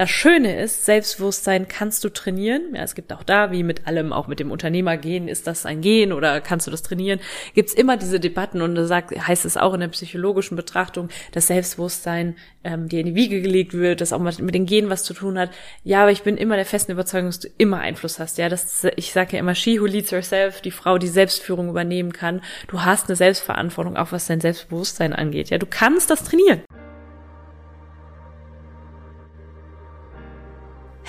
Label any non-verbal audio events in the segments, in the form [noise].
das Schöne ist, Selbstbewusstsein kannst du trainieren. Ja, es gibt auch da, wie mit allem, auch mit dem Unternehmergehen, ist das ein Gehen oder kannst du das trainieren? Gibt's immer diese Debatten und da sagt, heißt es auch in der psychologischen Betrachtung, dass Selbstbewusstsein ähm, dir in die Wiege gelegt wird, das auch mit den Genen was zu tun hat. Ja, aber ich bin immer der festen Überzeugung, dass du immer Einfluss hast. Ja, das, ich sage ja immer, she who leads herself, die Frau, die Selbstführung übernehmen kann. Du hast eine Selbstverantwortung, auch was dein Selbstbewusstsein angeht. Ja, du kannst das trainieren.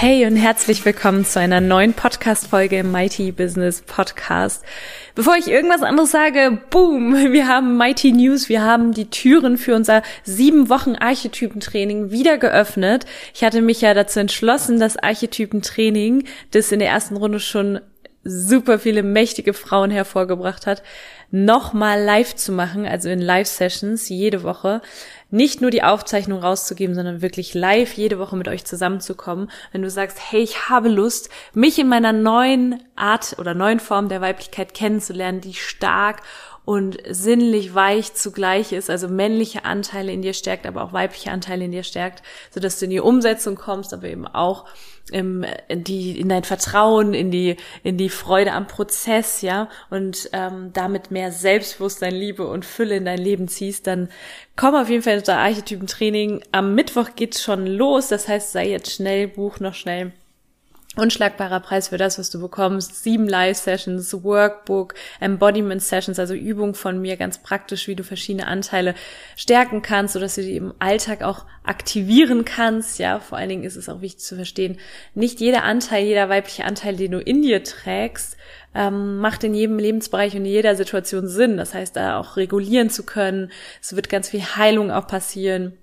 Hey und herzlich willkommen zu einer neuen Podcast-Folge Mighty Business Podcast. Bevor ich irgendwas anderes sage, boom, [laughs] wir haben Mighty News, wir haben die Türen für unser sieben Wochen Archetypentraining wieder geöffnet. Ich hatte mich ja dazu entschlossen, das Archetypentraining, das in der ersten Runde schon super viele mächtige Frauen hervorgebracht hat, nochmal live zu machen, also in Live-Sessions jede Woche. Nicht nur die Aufzeichnung rauszugeben, sondern wirklich live jede Woche mit euch zusammenzukommen. Wenn du sagst, hey, ich habe Lust, mich in meiner neuen Art oder neuen Form der Weiblichkeit kennenzulernen, die stark und sinnlich weich zugleich ist, also männliche Anteile in dir stärkt, aber auch weibliche Anteile in dir stärkt, so dass du in die Umsetzung kommst, aber eben auch im, in die in dein Vertrauen, in die in die Freude am Prozess, ja, und ähm, damit mehr Selbstbewusstsein, Liebe und Fülle in dein Leben ziehst, dann komm auf jeden Fall unter Archetypentraining. Am Mittwoch geht's schon los, das heißt, sei jetzt schnell, buch noch schnell unschlagbarer Preis für das, was du bekommst. Sieben Live-Sessions, Workbook, Embodiment-Sessions, also Übungen von mir, ganz praktisch, wie du verschiedene Anteile stärken kannst, sodass du die im Alltag auch aktivieren kannst. Ja, vor allen Dingen ist es auch wichtig zu verstehen, nicht jeder Anteil, jeder weibliche Anteil, den du in dir trägst, ähm, macht in jedem Lebensbereich und in jeder Situation Sinn. Das heißt, da auch regulieren zu können. Es wird ganz viel Heilung auch passieren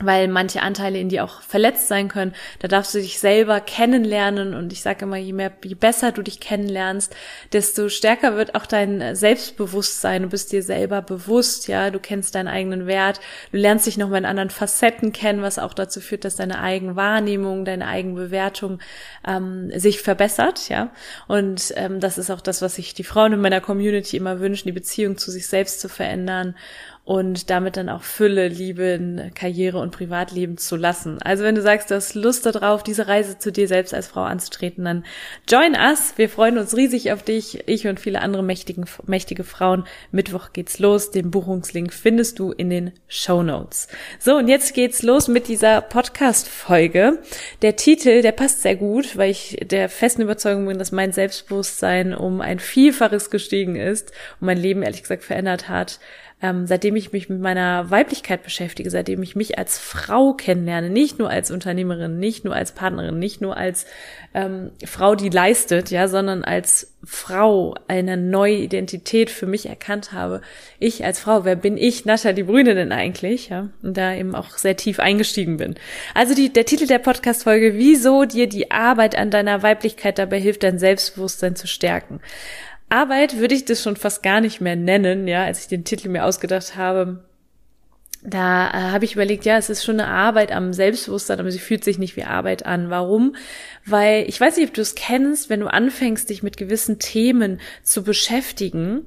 weil manche Anteile in dir auch verletzt sein können. Da darfst du dich selber kennenlernen und ich sage immer, je mehr, je besser du dich kennenlernst, desto stärker wird auch dein Selbstbewusstsein. Du bist dir selber bewusst, ja, du kennst deinen eigenen Wert, du lernst dich nochmal in anderen Facetten kennen, was auch dazu führt, dass deine Eigenwahrnehmung, deine Eigenbewertung ähm, sich verbessert, ja. Und ähm, das ist auch das, was sich die Frauen in meiner Community immer wünschen, die Beziehung zu sich selbst zu verändern und damit dann auch Fülle, Liebe in Karriere und Privatleben zu lassen. Also wenn du sagst, du hast Lust darauf, diese Reise zu dir selbst als Frau anzutreten, dann join us. Wir freuen uns riesig auf dich. Ich und viele andere mächtigen, mächtige Frauen. Mittwoch geht's los. Den Buchungslink findest du in den Show Notes. So, und jetzt geht's los mit dieser Podcast-Folge. Der Titel, der passt sehr gut, weil ich der festen Überzeugung bin, dass mein Selbstbewusstsein um ein Vielfaches gestiegen ist und mein Leben ehrlich gesagt verändert hat ähm, seitdem ich mich mit meiner Weiblichkeit beschäftige, seitdem ich mich als Frau kennenlerne, nicht nur als Unternehmerin, nicht nur als Partnerin, nicht nur als ähm, Frau, die leistet, ja, sondern als Frau eine neue Identität für mich erkannt habe. Ich als Frau, wer bin ich, Nathalie Brüne denn eigentlich, ja, und da eben auch sehr tief eingestiegen bin. Also die, der Titel der Podcast-Folge, wieso dir die Arbeit an deiner Weiblichkeit dabei hilft, dein Selbstbewusstsein zu stärken. Arbeit würde ich das schon fast gar nicht mehr nennen, ja, als ich den Titel mir ausgedacht habe. Da äh, habe ich überlegt, ja, es ist schon eine Arbeit am Selbstbewusstsein, aber sie fühlt sich nicht wie Arbeit an. Warum? Weil ich weiß nicht, ob du es kennst, wenn du anfängst, dich mit gewissen Themen zu beschäftigen,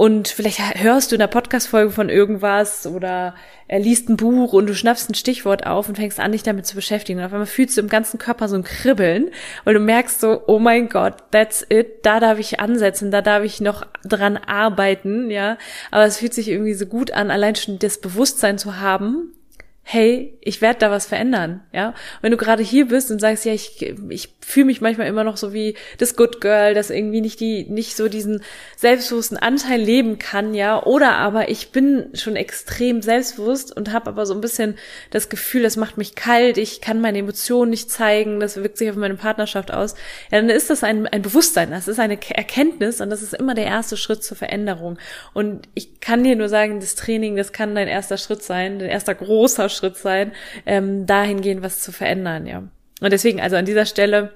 und vielleicht hörst du in der Podcast-Folge von irgendwas oder er liest ein Buch und du schnappst ein Stichwort auf und fängst an, dich damit zu beschäftigen. Und auf einmal fühlst du im ganzen Körper so ein Kribbeln, weil du merkst so, oh mein Gott, that's it, da darf ich ansetzen, da darf ich noch dran arbeiten, ja. Aber es fühlt sich irgendwie so gut an, allein schon das Bewusstsein zu haben, hey, ich werde da was verändern, ja. Wenn du gerade hier bist und sagst, ja, ich, ich fühle mich manchmal immer noch so wie das Good Girl, das irgendwie nicht die, nicht so diesen selbstbewussten Anteil leben kann, ja, oder aber ich bin schon extrem selbstbewusst und habe aber so ein bisschen das Gefühl, das macht mich kalt, ich kann meine Emotionen nicht zeigen, das wirkt sich auf meine Partnerschaft aus, ja, dann ist das ein, ein Bewusstsein, das ist eine Erkenntnis und das ist immer der erste Schritt zur Veränderung. Und ich kann dir nur sagen, das Training, das kann dein erster Schritt sein, dein erster großer Schritt sein, ähm, dahingehend was zu verändern, ja. Und deswegen, also an dieser Stelle,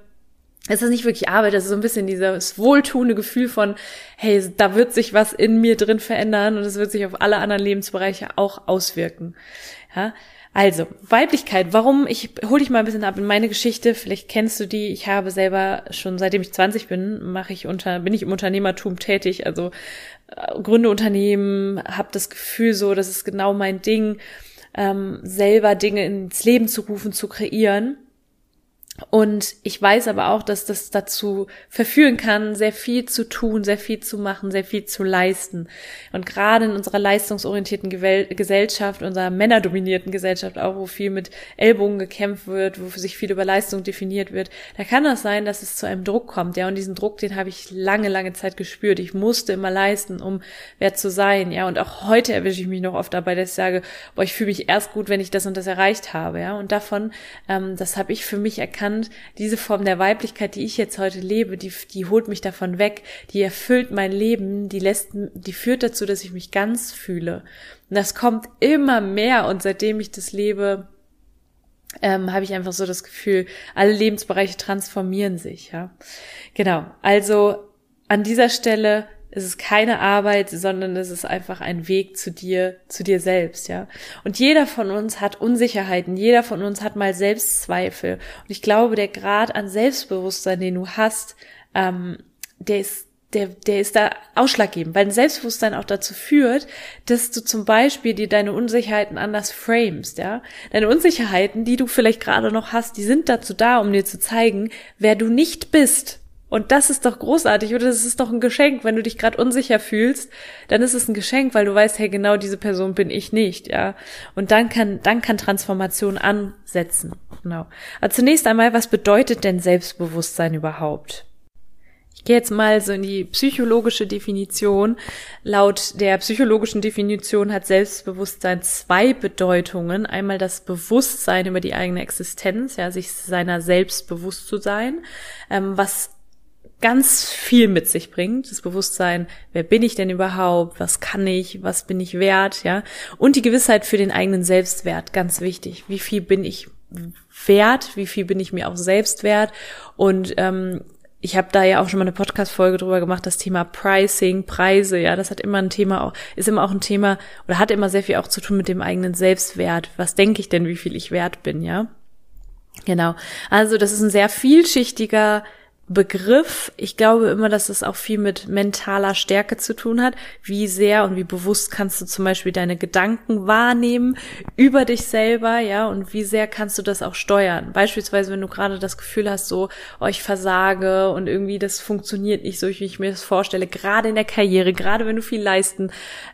es ist nicht wirklich Arbeit, das ist so ein bisschen dieses wohltuende Gefühl von, hey, da wird sich was in mir drin verändern und es wird sich auf alle anderen Lebensbereiche auch auswirken. Ja, also, Weiblichkeit, warum? Ich hole dich mal ein bisschen ab in meine Geschichte. Vielleicht kennst du die. Ich habe selber schon seitdem ich 20 bin, mache ich unter, bin ich im Unternehmertum tätig. Also äh, gründe Unternehmen, habe das Gefühl so, das ist genau mein Ding ähm, selber Dinge ins Leben zu rufen, zu kreieren. Und ich weiß aber auch, dass das dazu verführen kann, sehr viel zu tun, sehr viel zu machen, sehr viel zu leisten. Und gerade in unserer leistungsorientierten Gesellschaft, unserer männerdominierten Gesellschaft auch, wo viel mit Ellbogen gekämpft wird, wo sich viel über Leistung definiert wird, da kann das sein, dass es zu einem Druck kommt. Ja, und diesen Druck, den habe ich lange, lange Zeit gespürt. Ich musste immer leisten, um wer zu sein. Ja, und auch heute erwische ich mich noch oft dabei, dass ich sage, boah, ich fühle mich erst gut, wenn ich das und das erreicht habe. Ja, und davon, ähm, das habe ich für mich erkannt, erkannt, diese Form der Weiblichkeit, die ich jetzt heute lebe, die, die holt mich davon weg, die erfüllt mein Leben, die lässt, die führt dazu, dass ich mich ganz fühle. Und das kommt immer mehr und seitdem ich das lebe, ähm, habe ich einfach so das Gefühl, alle Lebensbereiche transformieren sich, ja. Genau. Also an dieser Stelle es ist keine Arbeit, sondern es ist einfach ein Weg zu dir, zu dir selbst, ja. Und jeder von uns hat Unsicherheiten, jeder von uns hat mal Selbstzweifel. Und ich glaube, der Grad an Selbstbewusstsein, den du hast, ähm, der ist der, der ist da ausschlaggebend, weil ein Selbstbewusstsein auch dazu führt, dass du zum Beispiel dir deine Unsicherheiten anders framest, ja. Deine Unsicherheiten, die du vielleicht gerade noch hast, die sind dazu da, um dir zu zeigen, wer du nicht bist. Und das ist doch großartig oder das ist doch ein Geschenk, wenn du dich gerade unsicher fühlst, dann ist es ein Geschenk, weil du weißt, hey, genau diese Person bin ich nicht, ja. Und dann kann dann kann Transformation ansetzen. Genau. Aber zunächst einmal, was bedeutet denn Selbstbewusstsein überhaupt? Ich gehe jetzt mal so in die psychologische Definition. Laut der psychologischen Definition hat Selbstbewusstsein zwei Bedeutungen. Einmal das Bewusstsein über die eigene Existenz, ja, sich seiner selbst bewusst zu sein, ähm, was ganz viel mit sich bringt. Das Bewusstsein, wer bin ich denn überhaupt? Was kann ich? Was bin ich wert? Ja. Und die Gewissheit für den eigenen Selbstwert, ganz wichtig. Wie viel bin ich wert? Wie viel bin ich mir auch selbst wert? Und ähm, ich habe da ja auch schon mal eine Podcast-Folge drüber gemacht, das Thema Pricing, Preise, ja, das hat immer ein Thema, ist immer auch ein Thema oder hat immer sehr viel auch zu tun mit dem eigenen Selbstwert. Was denke ich denn, wie viel ich wert bin, ja? Genau. Also das ist ein sehr vielschichtiger Begriff. Ich glaube immer, dass es auch viel mit mentaler Stärke zu tun hat. Wie sehr und wie bewusst kannst du zum Beispiel deine Gedanken wahrnehmen über dich selber, ja, und wie sehr kannst du das auch steuern. Beispielsweise, wenn du gerade das Gefühl hast, so, oh, ich versage und irgendwie das funktioniert nicht so, wie ich mir das vorstelle, gerade in der Karriere, gerade wenn du viel leisten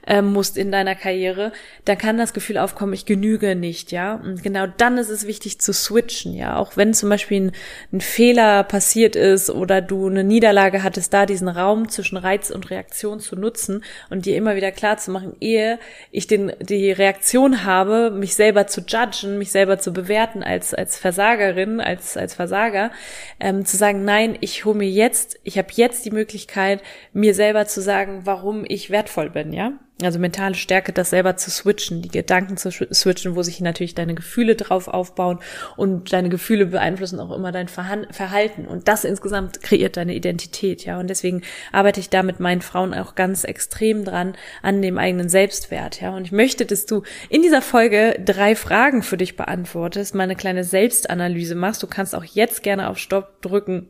äh, musst in deiner Karriere, dann kann das Gefühl aufkommen, ich genüge nicht, ja. Und genau dann ist es wichtig zu switchen, ja. Auch wenn zum Beispiel ein, ein Fehler passiert ist, ist oder du eine Niederlage hattest, da diesen Raum zwischen Reiz und Reaktion zu nutzen und dir immer wieder klar zu machen, ehe ich den, die Reaktion habe, mich selber zu judgen, mich selber zu bewerten als, als Versagerin, als, als Versager, ähm, zu sagen, nein, ich hole mir jetzt, ich habe jetzt die Möglichkeit, mir selber zu sagen, warum ich wertvoll bin, ja? Also mentale Stärke, das selber zu switchen, die Gedanken zu switchen, wo sich natürlich deine Gefühle drauf aufbauen und deine Gefühle beeinflussen auch immer dein Verhalten und das insgesamt kreiert deine Identität, ja. Und deswegen arbeite ich da mit meinen Frauen auch ganz extrem dran an dem eigenen Selbstwert, ja. Und ich möchte, dass du in dieser Folge drei Fragen für dich beantwortest, mal eine kleine Selbstanalyse machst. Du kannst auch jetzt gerne auf Stopp drücken,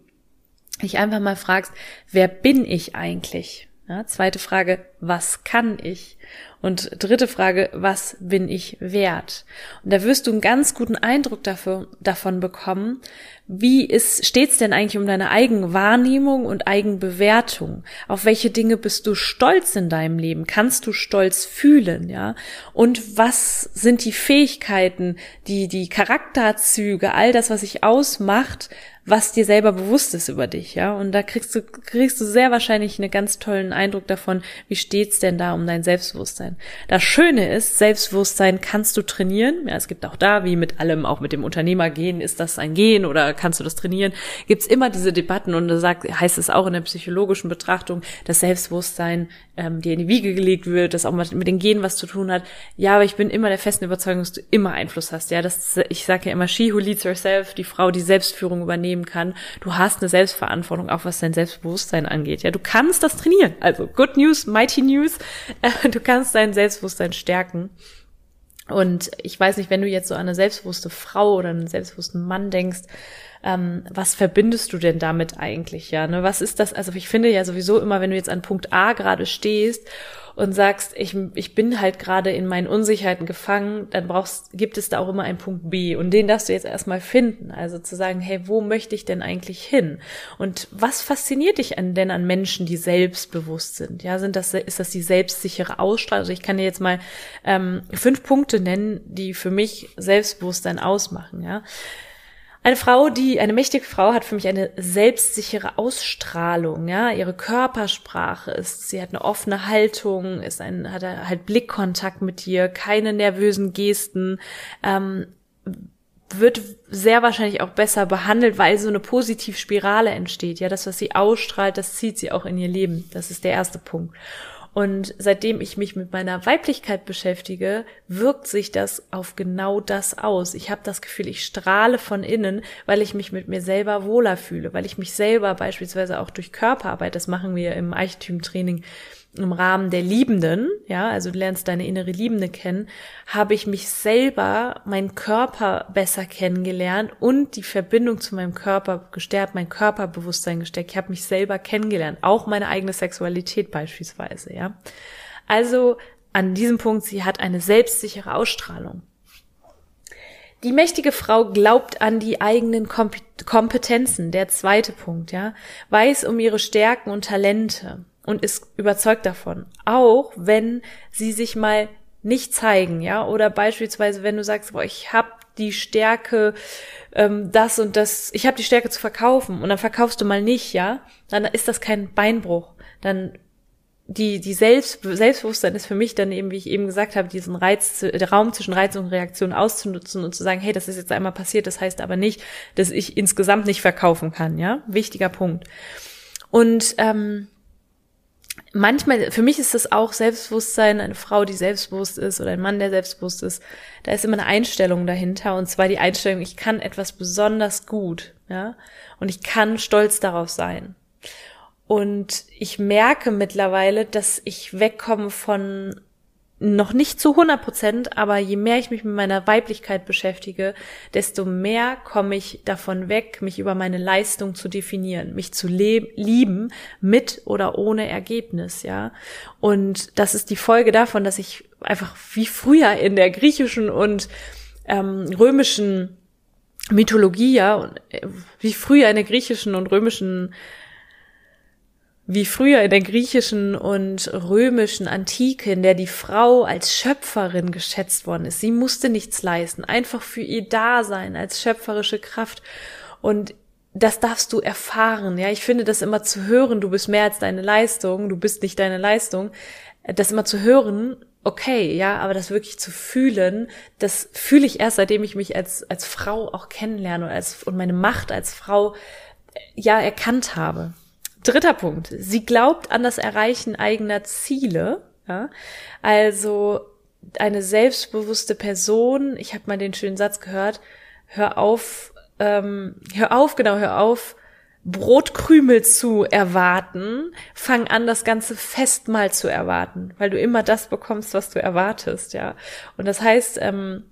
dich einfach mal fragst, wer bin ich eigentlich? Ja, zweite Frage, was kann ich? Und dritte Frage, was bin ich wert? Und da wirst du einen ganz guten Eindruck dafür, davon bekommen, wie ist, steht's denn eigentlich um deine Eigenwahrnehmung und Eigenbewertung? Auf welche Dinge bist du stolz in deinem Leben? Kannst du stolz fühlen, ja? Und was sind die Fähigkeiten, die, die Charakterzüge, all das, was sich ausmacht, was dir selber bewusst ist über dich, ja. Und da kriegst du, kriegst du sehr wahrscheinlich einen ganz tollen Eindruck davon, wie steht's denn da um dein Selbstbewusstsein. Das Schöne ist, Selbstbewusstsein kannst du trainieren. Ja, es gibt auch da, wie mit allem, auch mit dem Unternehmergehen, ist das ein Gehen oder kannst du das trainieren? Gibt's immer diese Debatten und da sagt, heißt es auch in der psychologischen Betrachtung, dass Selbstbewusstsein ähm, dir in die Wiege gelegt wird, dass auch mit den Genen was zu tun hat. Ja, aber ich bin immer der festen Überzeugung, dass du immer Einfluss hast. Ja, das, ich sage ja immer, she who leads herself, die Frau, die Selbstführung übernehmen kann. Du hast eine Selbstverantwortung, auch was dein Selbstbewusstsein angeht. Ja, du kannst das trainieren. Also good news, mighty news. [laughs] du kannst dein Selbstbewusstsein stärken. Und ich weiß nicht, wenn du jetzt so an eine selbstbewusste Frau oder einen selbstbewussten Mann denkst, ähm, was verbindest du denn damit eigentlich, ja? Ne? Was ist das? Also ich finde ja sowieso immer, wenn du jetzt an Punkt A gerade stehst und sagst, ich, ich bin halt gerade in meinen Unsicherheiten gefangen, dann brauchst, gibt es da auch immer einen Punkt B und den darfst du jetzt erstmal finden. Also zu sagen, hey, wo möchte ich denn eigentlich hin? Und was fasziniert dich denn an Menschen, die selbstbewusst sind? Ja, sind das, ist das die selbstsichere Ausstrahlung? Also ich kann dir jetzt mal ähm, fünf Punkte nennen, die für mich Selbstbewusstsein ausmachen, ja. Eine Frau, die, eine mächtige Frau hat für mich eine selbstsichere Ausstrahlung, ja. Ihre Körpersprache ist, sie hat eine offene Haltung, ist ein, hat halt Blickkontakt mit dir, keine nervösen Gesten, ähm, wird sehr wahrscheinlich auch besser behandelt, weil so eine Positivspirale entsteht. Ja, das, was sie ausstrahlt, das zieht sie auch in ihr Leben. Das ist der erste Punkt. Und seitdem ich mich mit meiner Weiblichkeit beschäftige, wirkt sich das auf genau das aus. Ich habe das Gefühl, ich strahle von innen, weil ich mich mit mir selber wohler fühle, weil ich mich selber beispielsweise auch durch Körperarbeit, das machen wir im Eichtypentraining, im Rahmen der Liebenden, ja, also du lernst deine innere Liebende kennen, habe ich mich selber, meinen Körper besser kennengelernt und die Verbindung zu meinem Körper gestärkt, mein Körperbewusstsein gestärkt. Ich habe mich selber kennengelernt, auch meine eigene Sexualität beispielsweise, ja. Also an diesem Punkt, sie hat eine selbstsichere Ausstrahlung. Die mächtige Frau glaubt an die eigenen Kompetenzen, der zweite Punkt, ja, weiß um ihre Stärken und Talente und ist überzeugt davon. Auch wenn sie sich mal nicht zeigen, ja, oder beispielsweise, wenn du sagst, boah, ich habe die Stärke, ähm, das und das, ich habe die Stärke zu verkaufen und dann verkaufst du mal nicht, ja, dann ist das kein Beinbruch. Dann die, die Selbst, Selbstbewusstsein ist für mich dann eben, wie ich eben gesagt habe, diesen Reiz, der Raum zwischen Reiz und Reaktion auszunutzen und zu sagen, hey, das ist jetzt einmal passiert, das heißt aber nicht, dass ich insgesamt nicht verkaufen kann, ja, wichtiger Punkt. Und ähm, manchmal, für mich ist das auch Selbstbewusstsein, eine Frau, die selbstbewusst ist oder ein Mann, der selbstbewusst ist, da ist immer eine Einstellung dahinter und zwar die Einstellung, ich kann etwas besonders gut, ja, und ich kann stolz darauf sein. Und ich merke mittlerweile, dass ich wegkomme von noch nicht zu 100 Prozent, aber je mehr ich mich mit meiner Weiblichkeit beschäftige, desto mehr komme ich davon weg, mich über meine Leistung zu definieren, mich zu lieben mit oder ohne Ergebnis, ja. Und das ist die Folge davon, dass ich einfach wie früher in der griechischen und ähm, römischen Mythologie, ja, äh, wie früher in der griechischen und römischen wie früher in der griechischen und römischen Antike, in der die Frau als Schöpferin geschätzt worden ist. Sie musste nichts leisten, einfach für ihr Dasein als schöpferische Kraft. Und das darfst du erfahren. Ja, ich finde das immer zu hören, du bist mehr als deine Leistung, du bist nicht deine Leistung. Das immer zu hören, okay, ja, aber das wirklich zu fühlen, das fühle ich erst, seitdem ich mich als, als Frau auch kennenlerne und, als, und meine Macht als Frau, ja, erkannt habe. Dritter Punkt. Sie glaubt an das Erreichen eigener Ziele. Ja? Also eine selbstbewusste Person, ich habe mal den schönen Satz gehört, hör auf, ähm, hör auf, genau, hör auf, Brotkrümel zu erwarten, fang an, das ganze Festmahl zu erwarten, weil du immer das bekommst, was du erwartest, ja. Und das heißt, ähm,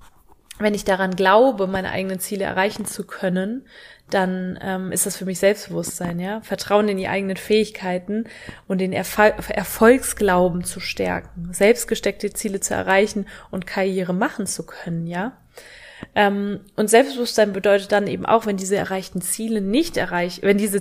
wenn ich daran glaube, meine eigenen Ziele erreichen zu können, dann ähm, ist das für mich Selbstbewusstsein, ja. Vertrauen in die eigenen Fähigkeiten und den Erfol Erfolgsglauben zu stärken, selbstgesteckte Ziele zu erreichen und Karriere machen zu können, ja. Ähm, und Selbstbewusstsein bedeutet dann eben auch, wenn diese erreichten Ziele nicht erreicht, wenn diese,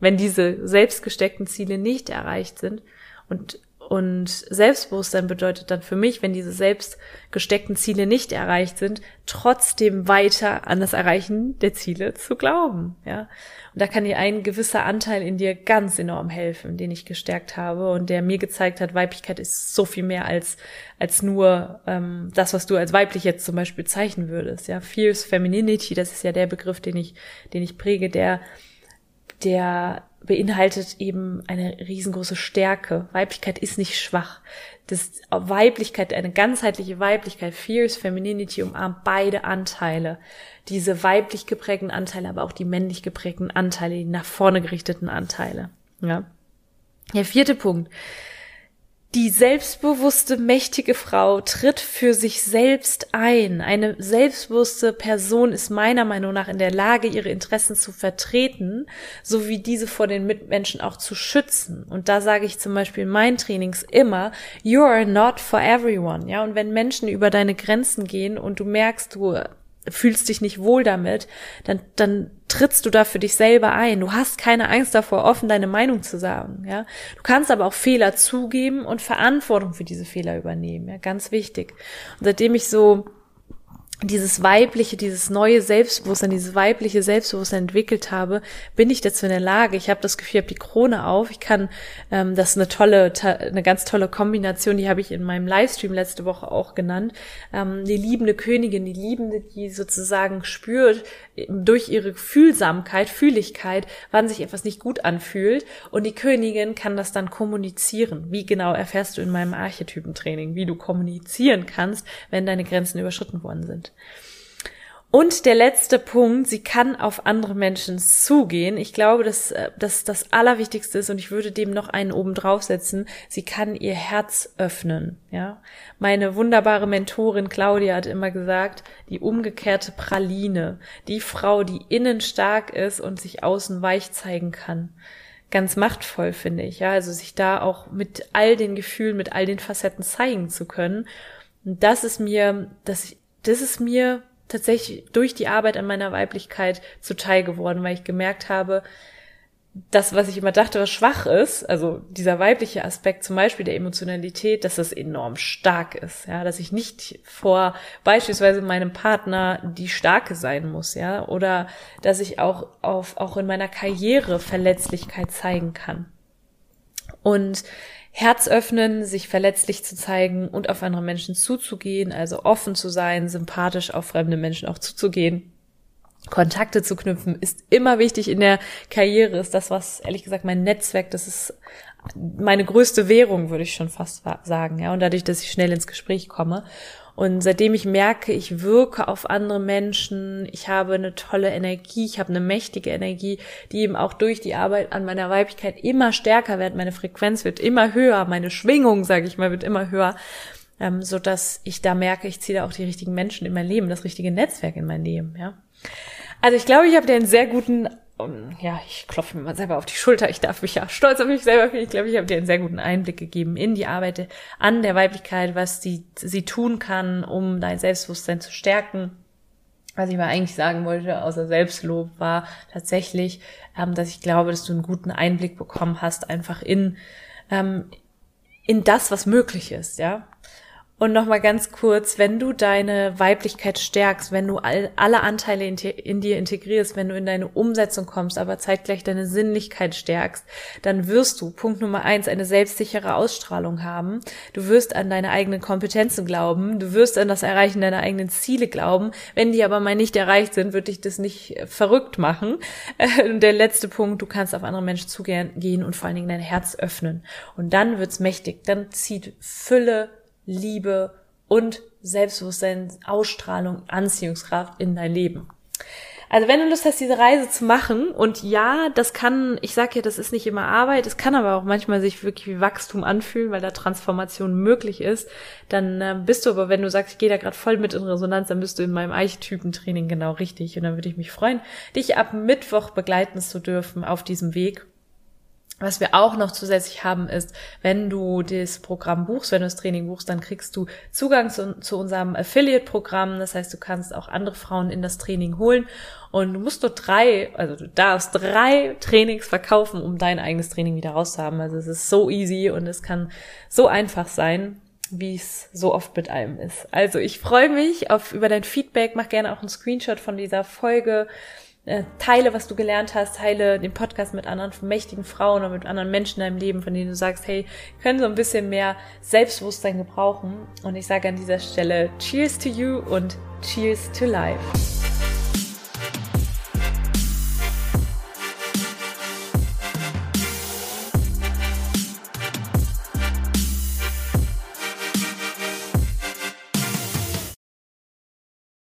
wenn diese selbstgesteckten Ziele nicht erreicht sind und und Selbstbewusstsein bedeutet dann für mich, wenn diese selbst gesteckten Ziele nicht erreicht sind, trotzdem weiter an das Erreichen der Ziele zu glauben. Ja, und da kann dir ein gewisser Anteil in dir ganz enorm helfen, den ich gestärkt habe und der mir gezeigt hat, Weiblichkeit ist so viel mehr als als nur ähm, das, was du als weiblich jetzt zum Beispiel zeichnen würdest. Ja, Fierce Femininity, das ist ja der Begriff, den ich den ich präge, der der beinhaltet eben eine riesengroße Stärke. Weiblichkeit ist nicht schwach. Das Weiblichkeit, eine ganzheitliche Weiblichkeit, Fierce Femininity umarmt beide Anteile. Diese weiblich geprägten Anteile, aber auch die männlich geprägten Anteile, die nach vorne gerichteten Anteile. Ja. Der vierte Punkt die selbstbewusste, mächtige Frau tritt für sich selbst ein. Eine selbstbewusste Person ist meiner Meinung nach in der Lage, ihre Interessen zu vertreten, sowie diese vor den Mitmenschen auch zu schützen. Und da sage ich zum Beispiel in meinen Trainings immer, you are not for everyone. Ja, und wenn Menschen über deine Grenzen gehen und du merkst, du fühlst dich nicht wohl damit, dann, dann trittst du da für dich selber ein. Du hast keine Angst davor, offen deine Meinung zu sagen, ja. Du kannst aber auch Fehler zugeben und Verantwortung für diese Fehler übernehmen, ja. Ganz wichtig. Und seitdem ich so dieses weibliche, dieses neue Selbstbewusstsein, dieses weibliche Selbstbewusstsein entwickelt habe, bin ich dazu in der Lage. Ich habe das Gefühl, ich habe die Krone auf. Ich kann, ähm, das ist eine tolle, eine ganz tolle Kombination, die habe ich in meinem Livestream letzte Woche auch genannt. Ähm, die liebende Königin, die Liebende, die sozusagen spürt durch ihre Fühlsamkeit, Fühligkeit, wann sich etwas nicht gut anfühlt. Und die Königin kann das dann kommunizieren. Wie genau erfährst du in meinem Archetypentraining, wie du kommunizieren kannst, wenn deine Grenzen überschritten worden sind. Und der letzte Punkt, sie kann auf andere Menschen zugehen. Ich glaube, dass äh, das das Allerwichtigste ist und ich würde dem noch einen oben draufsetzen. Sie kann ihr Herz öffnen. Ja, meine wunderbare Mentorin Claudia hat immer gesagt, die umgekehrte Praline, die Frau, die innen stark ist und sich außen weich zeigen kann. Ganz machtvoll finde ich. Ja, also sich da auch mit all den Gefühlen, mit all den Facetten zeigen zu können. Und das ist mir, das, das ist mir tatsächlich durch die Arbeit an meiner Weiblichkeit zuteil geworden, weil ich gemerkt habe, das, was ich immer dachte, was schwach ist, also dieser weibliche Aspekt zum Beispiel der Emotionalität, dass das enorm stark ist, ja, dass ich nicht vor beispielsweise meinem Partner die Starke sein muss, ja, oder dass ich auch auf, auch in meiner Karriere Verletzlichkeit zeigen kann. Und Herz öffnen, sich verletzlich zu zeigen und auf andere Menschen zuzugehen, also offen zu sein, sympathisch auf fremde Menschen auch zuzugehen. Kontakte zu knüpfen ist immer wichtig in der Karriere, ist das, was ehrlich gesagt mein Netzwerk, das ist meine größte Währung, würde ich schon fast sagen, ja, und dadurch, dass ich schnell ins Gespräch komme. Und seitdem ich merke, ich wirke auf andere Menschen, ich habe eine tolle Energie, ich habe eine mächtige Energie, die eben auch durch die Arbeit an meiner Weiblichkeit immer stärker wird, meine Frequenz wird immer höher, meine Schwingung, sage ich mal, wird immer höher, ähm, so dass ich da merke, ich ziehe da auch die richtigen Menschen in mein Leben, das richtige Netzwerk in mein Leben, ja. Also ich glaube, ich habe dir einen sehr guten um, ja, ich klopfe mir mal selber auf die Schulter. Ich darf mich ja stolz auf mich selber fühlen. Ich glaube, ich habe dir einen sehr guten Einblick gegeben in die Arbeit an der Weiblichkeit, was die, sie tun kann, um dein Selbstbewusstsein zu stärken. Was ich mal eigentlich sagen wollte, außer Selbstlob, war tatsächlich, ähm, dass ich glaube, dass du einen guten Einblick bekommen hast, einfach in, ähm, in das, was möglich ist, ja. Und nochmal ganz kurz, wenn du deine Weiblichkeit stärkst, wenn du all, alle Anteile in, in, dir integrierst, wenn du in deine Umsetzung kommst, aber zeitgleich deine Sinnlichkeit stärkst, dann wirst du, Punkt Nummer eins, eine selbstsichere Ausstrahlung haben. Du wirst an deine eigenen Kompetenzen glauben. Du wirst an das Erreichen deiner eigenen Ziele glauben. Wenn die aber mal nicht erreicht sind, wird dich das nicht verrückt machen. [laughs] Und der letzte Punkt, du kannst auf andere Menschen zugehen und vor allen Dingen dein Herz öffnen. Und dann wird's mächtig. Dann zieht Fülle, Liebe und Selbstbewusstsein, Ausstrahlung, Anziehungskraft in dein Leben. Also wenn du Lust hast, diese Reise zu machen, und ja, das kann, ich sag ja, das ist nicht immer Arbeit, es kann aber auch manchmal sich wirklich wie Wachstum anfühlen, weil da Transformation möglich ist, dann äh, bist du aber, wenn du sagst, ich gehe da gerade voll mit in Resonanz, dann bist du in meinem Archetypentraining genau richtig. Und dann würde ich mich freuen, dich ab Mittwoch begleiten zu dürfen auf diesem Weg. Was wir auch noch zusätzlich haben, ist, wenn du das Programm buchst, wenn du das Training buchst, dann kriegst du Zugang zu, zu unserem Affiliate-Programm. Das heißt, du kannst auch andere Frauen in das Training holen und du musst nur drei, also du darfst drei Trainings verkaufen, um dein eigenes Training wieder rauszuhaben. Also es ist so easy und es kann so einfach sein wie es so oft mit allem ist. Also ich freue mich auf über dein Feedback, mach gerne auch einen Screenshot von dieser Folge äh, teile, was du gelernt hast, teile den Podcast mit anderen mächtigen Frauen oder mit anderen Menschen in deinem Leben, von denen du sagst, hey, können so ein bisschen mehr Selbstbewusstsein gebrauchen. Und ich sage an dieser Stelle Cheers to you und Cheers to life.